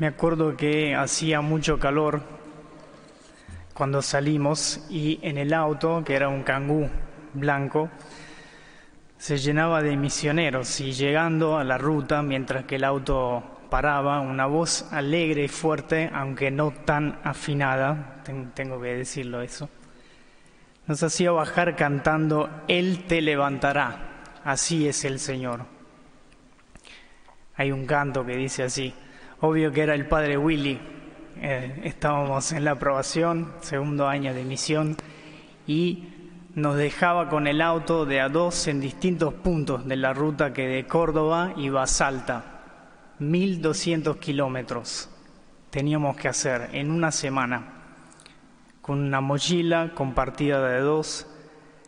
Me acuerdo que hacía mucho calor cuando salimos y en el auto, que era un cangú blanco, se llenaba de misioneros y llegando a la ruta, mientras que el auto paraba, una voz alegre y fuerte, aunque no tan afinada, tengo que decirlo eso, nos hacía bajar cantando, Él te levantará, así es el Señor. Hay un canto que dice así, obvio que era el padre Willy, eh, estábamos en la aprobación, segundo año de misión, y nos dejaba con el auto de a dos en distintos puntos de la ruta que de Córdoba iba a Salta, 1200 kilómetros teníamos que hacer en una semana, con una mochila compartida de dos,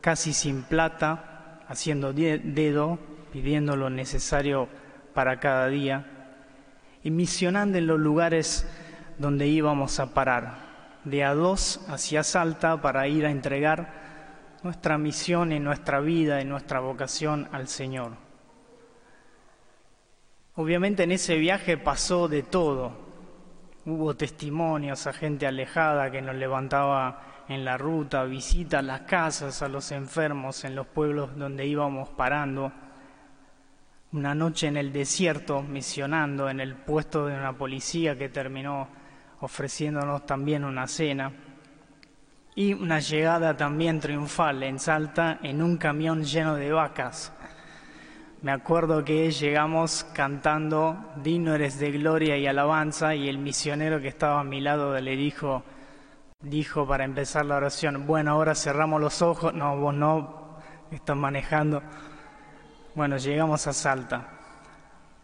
casi sin plata, haciendo dedo, pidiendo lo necesario para cada día y misionando en los lugares donde íbamos a parar, de a dos hacia Salta para ir a entregar nuestra misión y nuestra vida y nuestra vocación al Señor. Obviamente en ese viaje pasó de todo. Hubo testimonios a gente alejada que nos levantaba en la ruta, visitas a las casas, a los enfermos en los pueblos donde íbamos parando. Una noche en el desierto misionando en el puesto de una policía que terminó ofreciéndonos también una cena y una llegada también triunfal en Salta en un camión lleno de vacas. Me acuerdo que llegamos cantando Digno de gloria y alabanza y el misionero que estaba a mi lado le dijo, dijo para empezar la oración, bueno, ahora cerramos los ojos, no, vos no, estás manejando. Bueno, llegamos a Salta.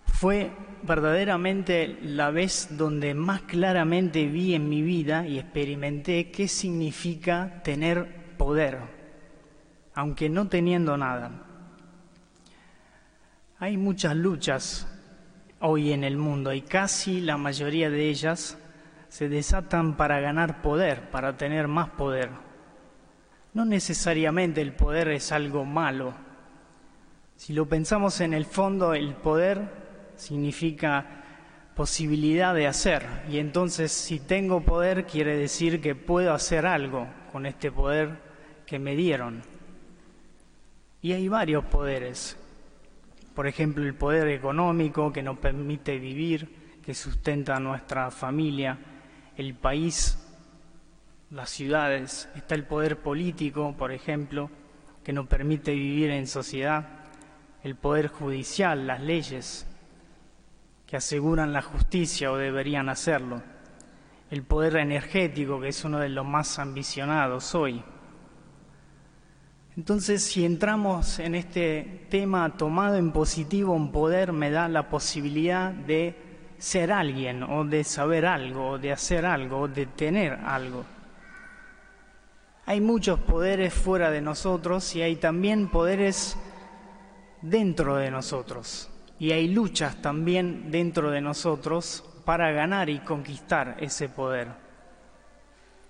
Fue verdaderamente la vez donde más claramente vi en mi vida y experimenté qué significa tener poder, aunque no teniendo nada. Hay muchas luchas hoy en el mundo y casi la mayoría de ellas se desatan para ganar poder, para tener más poder. No necesariamente el poder es algo malo. Si lo pensamos en el fondo, el poder significa posibilidad de hacer. Y entonces si tengo poder quiere decir que puedo hacer algo con este poder que me dieron. Y hay varios poderes. Por ejemplo, el poder económico que nos permite vivir, que sustenta a nuestra familia, el país, las ciudades. Está el poder político, por ejemplo, que nos permite vivir en sociedad. El poder judicial, las leyes, que aseguran la justicia o deberían hacerlo, el poder energético, que es uno de los más ambicionados hoy. Entonces, si entramos en este tema tomado en positivo, un poder me da la posibilidad de ser alguien, o de saber algo, o de hacer algo, o de tener algo. Hay muchos poderes fuera de nosotros y hay también poderes dentro de nosotros y hay luchas también dentro de nosotros para ganar y conquistar ese poder.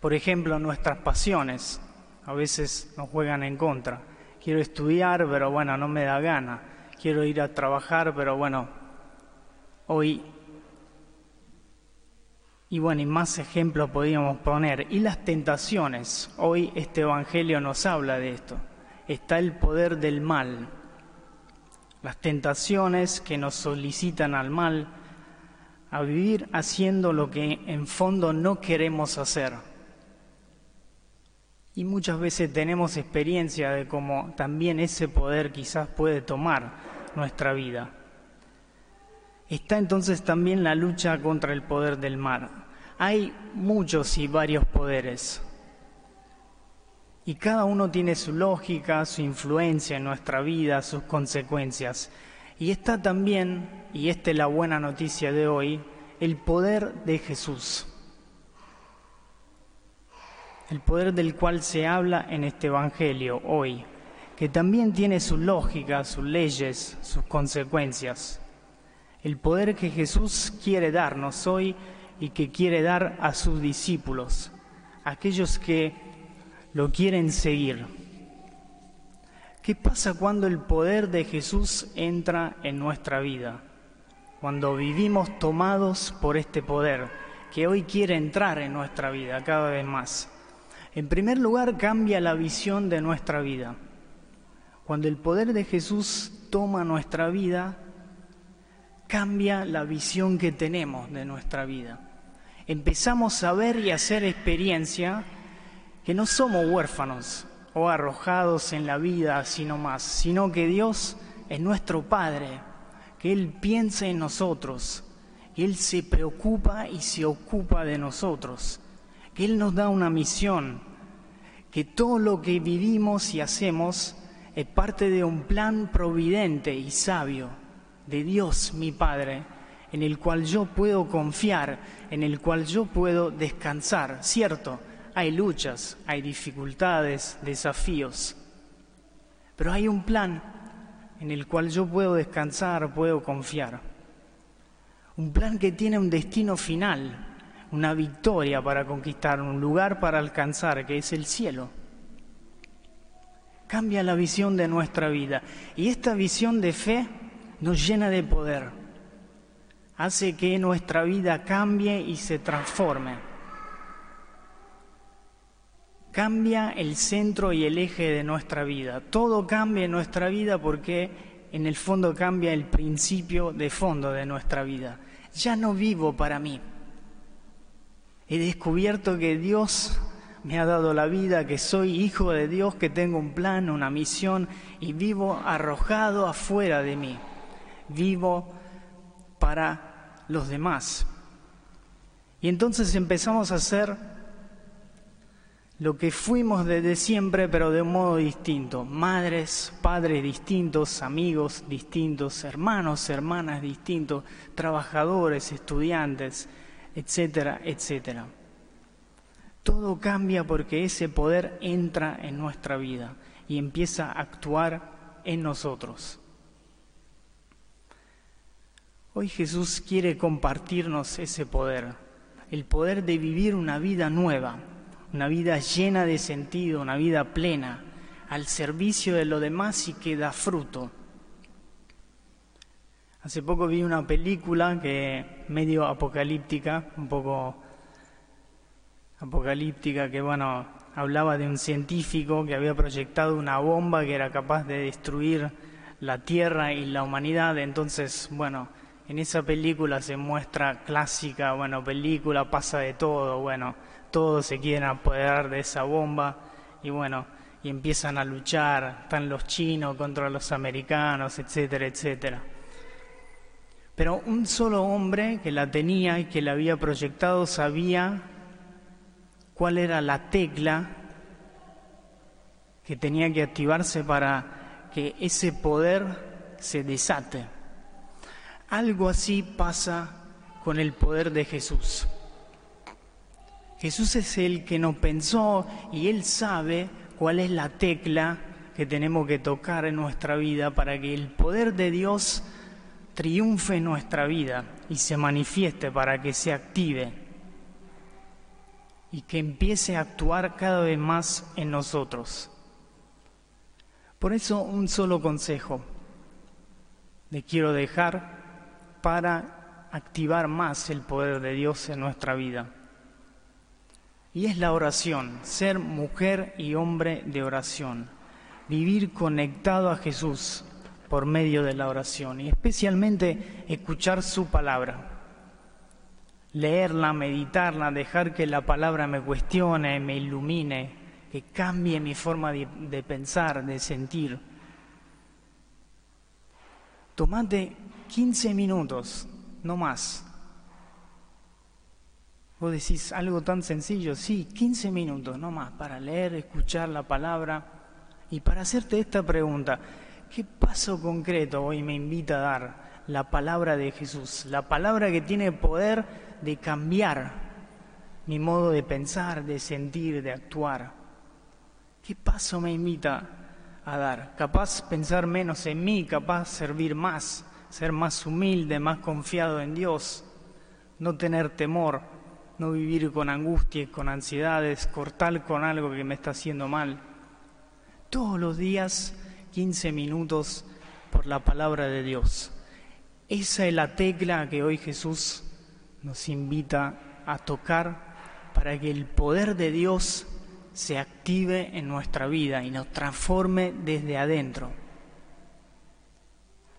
Por ejemplo, nuestras pasiones a veces nos juegan en contra. Quiero estudiar, pero bueno, no me da gana. Quiero ir a trabajar, pero bueno, hoy... Y bueno, y más ejemplos podríamos poner. Y las tentaciones. Hoy este Evangelio nos habla de esto. Está el poder del mal, las tentaciones que nos solicitan al mal, a vivir haciendo lo que en fondo no queremos hacer. Y muchas veces tenemos experiencia de cómo también ese poder quizás puede tomar nuestra vida. Está entonces también la lucha contra el poder del mal. Hay muchos y varios poderes. Y cada uno tiene su lógica, su influencia en nuestra vida, sus consecuencias. Y está también, y esta es la buena noticia de hoy, el poder de Jesús. El poder del cual se habla en este Evangelio hoy, que también tiene su lógica, sus leyes, sus consecuencias. El poder que Jesús quiere darnos hoy y que quiere dar a sus discípulos, aquellos que lo quieren seguir. ¿Qué pasa cuando el poder de Jesús entra en nuestra vida? cuando vivimos tomados por este poder que hoy quiere entrar en nuestra vida cada vez más. En primer lugar, cambia la visión de nuestra vida. Cuando el poder de Jesús toma nuestra vida, cambia la visión que tenemos de nuestra vida. Empezamos a ver y hacer experiencia que no somos huérfanos o arrojados en la vida sino más, sino que Dios es nuestro Padre, que Él piensa en nosotros, que Él se preocupa y se ocupa de nosotros, que Él nos da una misión, que todo lo que vivimos y hacemos es parte de un plan providente y sabio de Dios mi Padre, en el cual yo puedo confiar, en el cual yo puedo descansar, ¿cierto? Hay luchas, hay dificultades, desafíos, pero hay un plan en el cual yo puedo descansar, puedo confiar. Un plan que tiene un destino final, una victoria para conquistar, un lugar para alcanzar, que es el cielo. Cambia la visión de nuestra vida y esta visión de fe nos llena de poder, hace que nuestra vida cambie y se transforme cambia el centro y el eje de nuestra vida. Todo cambia en nuestra vida porque en el fondo cambia el principio de fondo de nuestra vida. Ya no vivo para mí. He descubierto que Dios me ha dado la vida, que soy hijo de Dios, que tengo un plan, una misión y vivo arrojado afuera de mí. Vivo para los demás. Y entonces empezamos a hacer lo que fuimos desde siempre, pero de un modo distinto. Madres, padres distintos, amigos distintos, hermanos, hermanas distintos, trabajadores, estudiantes, etcétera, etcétera. Todo cambia porque ese poder entra en nuestra vida y empieza a actuar en nosotros. Hoy Jesús quiere compartirnos ese poder, el poder de vivir una vida nueva, una vida llena de sentido, una vida plena, al servicio de lo demás y que da fruto. Hace poco vi una película que medio apocalíptica, un poco apocalíptica, que bueno, hablaba de un científico que había proyectado una bomba que era capaz de destruir la Tierra y la humanidad. Entonces, bueno, en esa película se muestra clásica, bueno, película, pasa de todo, bueno, todos se quieren apoderar de esa bomba y bueno, y empiezan a luchar, están los chinos contra los americanos, etcétera, etcétera. Pero un solo hombre que la tenía y que la había proyectado sabía cuál era la tecla que tenía que activarse para que ese poder se desate. Algo así pasa con el poder de Jesús. Jesús es el que nos pensó y Él sabe cuál es la tecla que tenemos que tocar en nuestra vida para que el poder de Dios triunfe en nuestra vida y se manifieste para que se active y que empiece a actuar cada vez más en nosotros. Por eso un solo consejo le quiero dejar para activar más el poder de Dios en nuestra vida. Y es la oración, ser mujer y hombre de oración, vivir conectado a Jesús por medio de la oración y especialmente escuchar su palabra, leerla, meditarla, dejar que la palabra me cuestione, me ilumine, que cambie mi forma de, pensar, de sentir. Tomate 15 minutos, no más, Vos decís algo tan sencillo, sí, 15 minutos no más para leer, escuchar la palabra y para hacerte esta pregunta, ¿qué paso concreto hoy me invita a dar la palabra de Jesús? La palabra que tiene poder de cambiar mi modo de pensar, de sentir, de actuar. ¿Qué paso me invita a dar? Capaz pensar menos en mí, capaz servir más, ser más humilde, más confiado en Dios, no tener temor no vivir con angustias, con ansiedades, cortar con algo que me está haciendo mal. Todos los días 15 minutos por la palabra de Dios. Esa es la tecla que hoy Jesús nos invita a tocar para que el poder de Dios se active en nuestra vida y nos transforme desde adentro.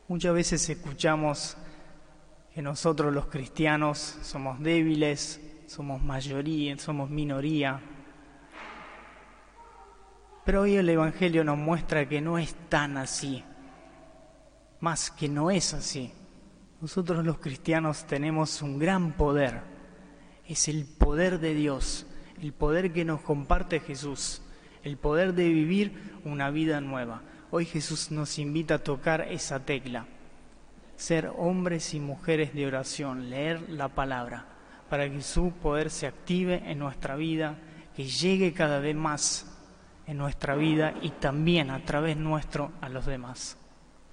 Muchas veces escuchamos que nosotros los cristianos somos débiles, somos mayoría, somos minoría. Pero hoy el Evangelio nos muestra que no es tan así, más que no es así. Nosotros los cristianos tenemos un gran poder, es el poder de Dios, el poder que nos comparte Jesús, el poder de vivir una vida nueva. Hoy Jesús nos invita a tocar esa tecla, ser hombres y mujeres de oración, leer la palabra, para que su poder se active en nuestra vida, que llegue cada vez más en nuestra vida y también a través nuestro a los demás.